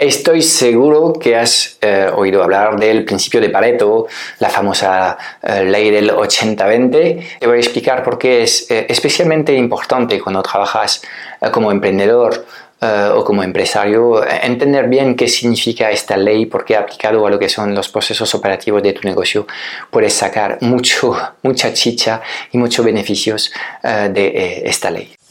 Estoy seguro que has eh, oído hablar del principio de Pareto, la famosa eh, ley del 80-20. Te voy a explicar por qué es eh, especialmente importante cuando trabajas como emprendedor o como empresario, entender bien qué significa esta ley, porque aplicado a lo que son los procesos operativos de tu negocio, puedes sacar mucho, mucha chicha y muchos beneficios de esta ley.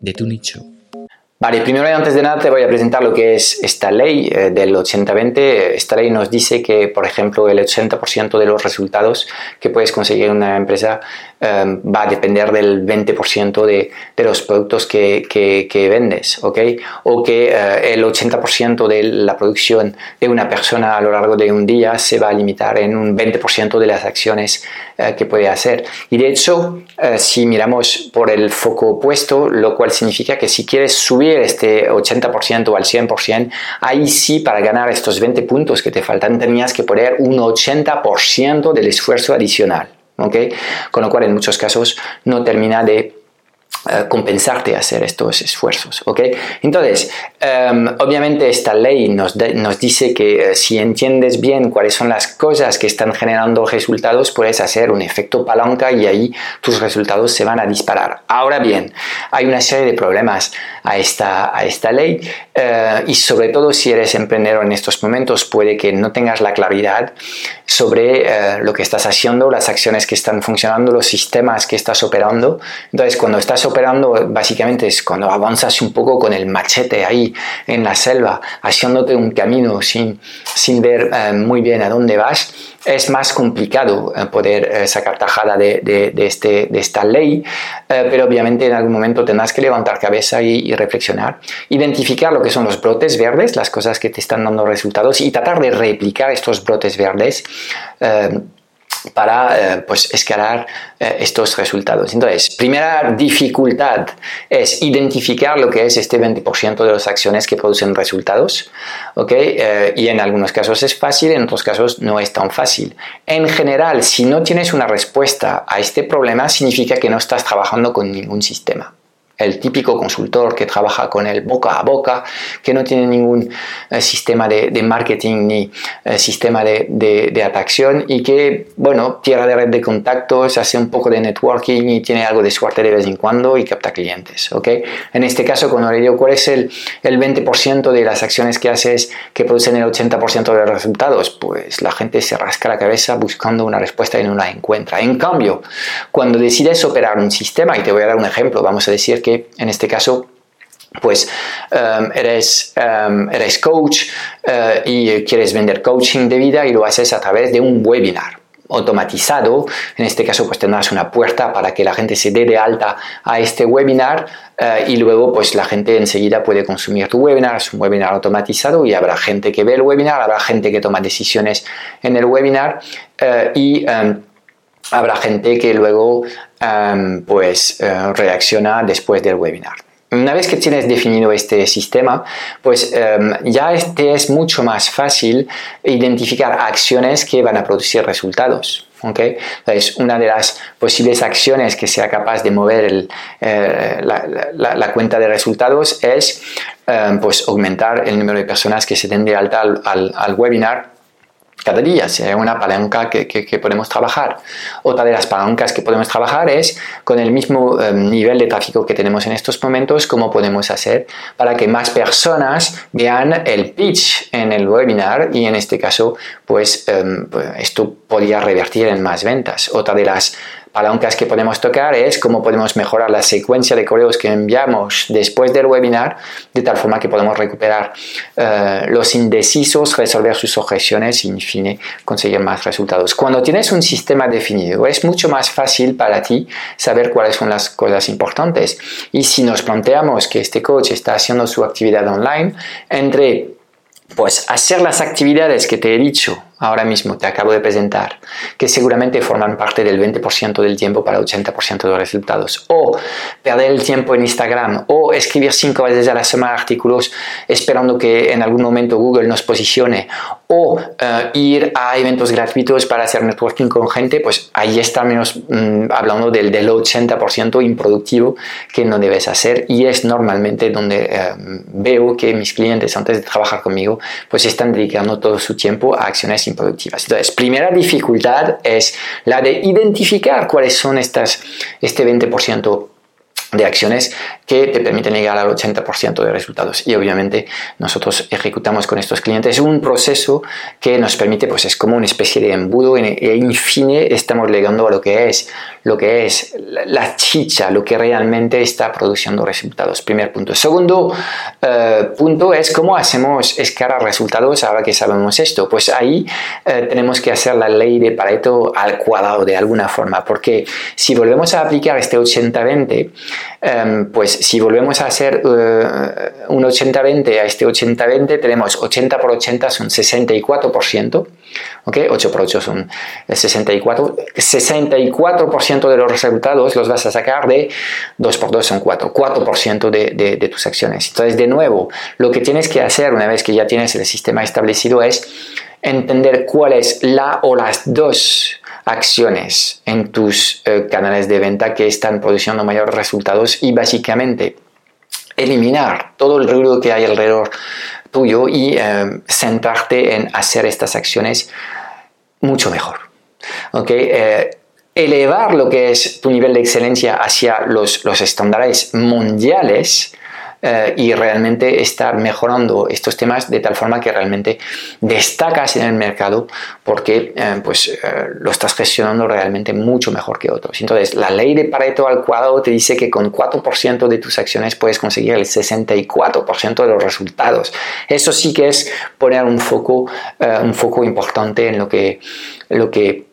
de tu nicho. Vale, primero y antes de nada te voy a presentar lo que es esta ley eh, del 80-20. Esta ley nos dice que, por ejemplo, el 80% de los resultados que puedes conseguir en una empresa em, va a depender del 20% de, de, los productos que, que, vendes, ¿ok? O que eh, el 80% de la producción de una persona a lo largo de un día se va a limitar en un 20% de las acciones eh, que puede hacer. Y de hecho, si miramos por el foco opuesto, lo cual significa que si quieres subir este 80% al 100%, ahí sí para ganar estos 20 puntos que te faltan tenías que poner un 80% del esfuerzo adicional. ¿okay? Con lo cual en muchos casos no termina de eh, compensarte hacer estos esfuerzos. ¿ok? Entonces, em, obviamente esta ley nos, nos dice que eh, si entiendes bien cuáles son las cosas que están generando resultados, puedes hacer un efecto palanca y ahí tus resultados se van a disparar. Ahora bien, hay una serie de problemas a esta, a esta ley eh, y sobre todo si eres emprendedor en estos momentos puede que no tengas la claridad sobre lo que estás haciendo, las acciones que están funcionando, los sistemas que estás operando. Entonces, cuando estás operando básicamente es cuando avanzas un poco con el machete ahí en la selva, haciéndote un camino sin, sin ver eh, muy bien a dónde vas, es más complicado eh, poder eh, sacar tajada de, de, este, de esta ley, pero obviamente en algún momento tendrás que levantar cabeza y, reflexionar, identificar lo que son los brotes verdes, las cosas que te están dando resultados y tratar de replicar estos brotes verdes para eh, pues escalar eh, estos resultados. Entonces, primera dificultad es identificar lo que es este 20% de las acciones que producen resultados. Eh, y en algunos casos es fácil, en otros casos no es tan fácil. En general, si no tienes una respuesta a este problema, significa que no estás trabajando con ningún sistema el típico consultor que trabaja con el boca a boca, que no tiene ningún eh, sistema de, marketing ni eh, sistema de, de, atracción y que, bueno, tierra de red de contactos, hace un poco de networking y tiene algo de suerte de vez en cuando y capta clientes, ¿ok? En este caso, cuando le cuál es el, el 20% de las acciones que haces que producen el 80% de los resultados, pues la gente se rasca la cabeza buscando una respuesta y no la encuentra. En cambio, cuando decides operar un sistema, y te voy a dar un ejemplo, vamos a decir que en este caso pues um, eres, um, eres coach uh, y quieres vender coaching de vida y lo haces a través de un webinar automatizado. En este caso, pues tendrás una puerta para que la gente se dé de alta a este webinar uh, y luego, pues la gente enseguida puede consumir tu webinar. Es un webinar automatizado y habrá gente que ve el webinar, habrá gente que toma decisiones en el webinar uh, y um, habrá gente que luego pues eh, reacciona después del webinar. Una vez que tienes definido este sistema, pues em, ya este es mucho más fácil identificar acciones que van a producir resultados. ¿okay? Una de las posibles acciones que sea capaz de mover eh, la, cuenta de resultados es em, pues, aumentar el número de personas que se den de alta al webinar cada día, sea una palanca que, que, podemos trabajar. Otra de las palancas que podemos trabajar es con el mismo em, nivel de tráfico que tenemos en estos momentos, cómo podemos hacer para que más personas vean el pitch en el webinar y en este caso, pues, em, pues esto podría revertir en más ventas. Otra de las palancas que podemos tocar es cómo podemos mejorar la secuencia de correos que enviamos después del webinar, de tal forma que podemos recuperar eh, los indecisos, resolver sus objeciones y, en fin, conseguir más resultados. Cuando tienes un sistema definido, es mucho más fácil para ti saber cuáles son las cosas importantes. Y si nos planteamos que este coach está haciendo su actividad online, entre pues hacer las actividades que te he dicho ahora mismo te acabo de presentar, que seguramente forman parte del 20% del tiempo para 80% de los resultados. O perder el tiempo en Instagram, o escribir cinco veces a la semana artículos esperando que en algún momento Google nos posicione, o eh, ir a eventos gratuitos para hacer networking con gente, pues ahí estamos mm, hablando del, del 80% improductivo que no debes hacer y es normalmente donde eh, veo que mis clientes antes de trabajar conmigo pues están dedicando todo su tiempo a acciones productivas. Entonces, primera dificultad es la de identificar cuáles son estas, este 20% de acciones que te permiten llegar al 80% de resultados. Y obviamente nosotros ejecutamos con estos clientes un proceso que nos permite, pues es como una especie de embudo e, en fin estamos llegando a lo que es, lo que es la chicha, lo que realmente está produciendo resultados. Primer punto. Segundo eh, punto es cómo hacemos escalar resultados ahora que sabemos esto. Pues ahí eh, tenemos que hacer la ley de Pareto al cuadrado de alguna forma, porque si volvemos a aplicar este 80-20, Em, pues si volvemos a hacer eh, un 80-20 a este 80-20, tenemos 80 por 80 son 64%, ¿ok? 8 por 8 son 64, 64% de los resultados los vas a sacar de 2 por 2 son 4, 4% de, de, de tus acciones. Entonces, de nuevo, lo que tienes que hacer una vez que ya tienes el sistema establecido es entender cuál es la o las dos acciones en tus eh, canales de venta que están produciendo mayores resultados y básicamente eliminar todo el ruido que hay alrededor tuyo y eh, centrarte en hacer estas acciones mucho mejor. ¿okay? Eh, elevar lo que es tu nivel de excelencia hacia los, los estándares mundiales eh, y realmente estar mejorando estos temas de tal forma que realmente destacas en el mercado porque eh, pues, eh, lo estás gestionando realmente mucho mejor que otros. Entonces, la ley de Pareto al cuadrado te dice que con 4% de tus acciones puedes conseguir el 64% de los resultados. Eso sí que es poner un foco, un foco importante en lo que, lo que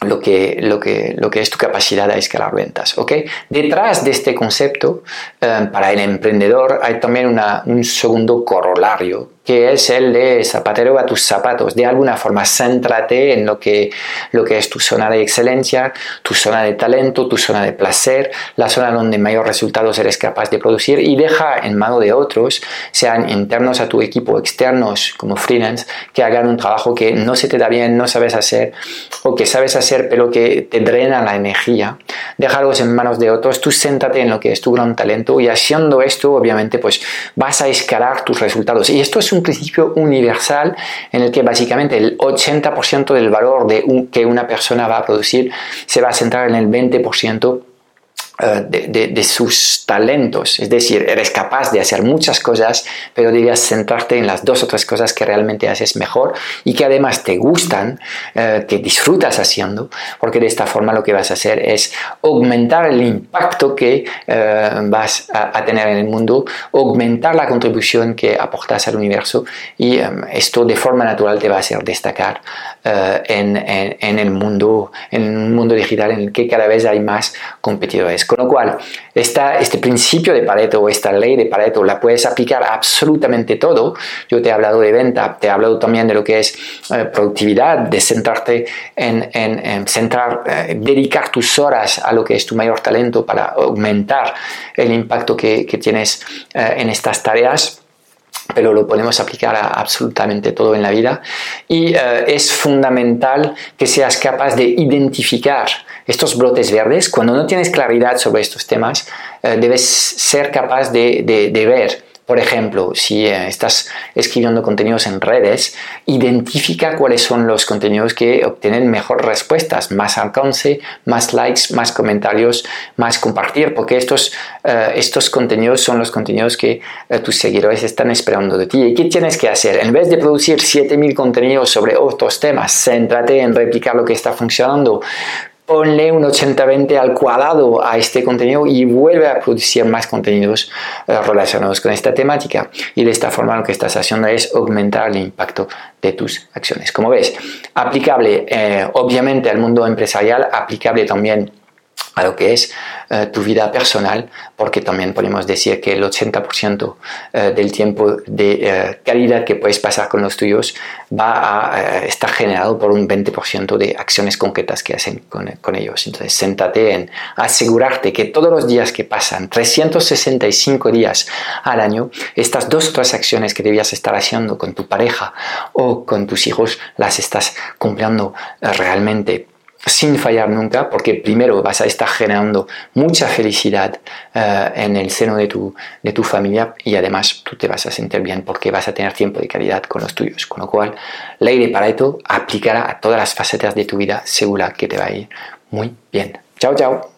lo que, lo, que, lo que es tu capacidad de escalar ventas. ¿ok? Detrás de este concepto, eh, para el emprendedor hay también un segundo corolario que es el de zapatero a tus zapatos. De alguna forma, céntrate en lo que, lo que es tu zona de excelencia, tu zona de talento, tu zona de placer, la zona donde mayor resultados eres capaz de producir y deja en mano de otros, sean internos a tu equipo, externos como freelance, que hagan un trabajo que no se te da bien, no sabes hacer o que sabes hacer pero que te drena la energía. Déjalos en manos de otros, tú céntrate en lo que es tu gran talento y haciendo esto, obviamente, pues vas a escalar tus resultados. Y esto es un un principio universal en el que básicamente el 80% del valor de que una persona va a producir se va a centrar en el 20% eh, de, sus talentos. Es decir, eres capaz de hacer muchas cosas, pero debes centrarte en las dos o tres cosas que realmente haces mejor y que además te gustan, eh, que disfrutas haciendo, porque de esta forma lo que vas a hacer es aumentar el impacto que eh, vas a, tener en el mundo, aumentar la contribución que aportas al universo y esto de forma natural te va a hacer destacar en, en el mundo, en un mundo digital en el que cada vez hay más competidores. Con lo cual, este principio de Pareto esta ley de Pareto la puedes aplicar a absolutamente todo. Yo te he hablado de venta, te he hablado también de lo que es eh, productividad, de centrarte en, centrar, eh, dedicar tus horas a lo que es tu mayor talento para aumentar el impacto que, tienes eh, en estas tareas pero lo podemos aplicar a absolutamente todo en la vida. Y es fundamental que seas capaz de identificar estos brotes verdes, cuando no tienes claridad sobre estos temas, eh, debes ser capaz de, de, ver por ejemplo, si eh, estás escribiendo contenidos en redes, identifica cuáles son los contenidos que obtienen mejor respuestas, más alcance, más likes, más comentarios, más compartir, porque estos, eh, estos contenidos son los contenidos que tus seguidores están esperando de ti. ¿Y qué tienes que hacer? En vez de producir 7000 contenidos sobre otros temas, céntrate en replicar lo que está funcionando ponle un 80-20 al cuadrado a este contenido y vuelve a producir más contenidos eh, relacionados con esta temática. Y de esta forma lo que estás haciendo es aumentar el impacto de tus acciones. Como ves, aplicable eh, obviamente al mundo empresarial, aplicable también a lo que es eh, tu vida personal, porque también podemos decir que el 80% eh, del tiempo de eh, calidad que puedes pasar con los tuyos va a estar generado por un 20% de acciones concretas que hacen con, ellos. Entonces, séntate en asegurarte que todos los días que pasan, 365 días al año, estas dos o tres acciones que debías estar haciendo con tu pareja o con tus hijos, las estás cumpliendo realmente sin fallar nunca, porque primero vas a estar generando mucha felicidad eh, en el seno de tu, de tu familia y además tú te vas a sentir bien porque vas a tener tiempo de calidad con los tuyos. Con lo cual, ley de Pareto aplicará a todas las facetas de tu vida, segura que te va a ir muy bien. Chao, chao.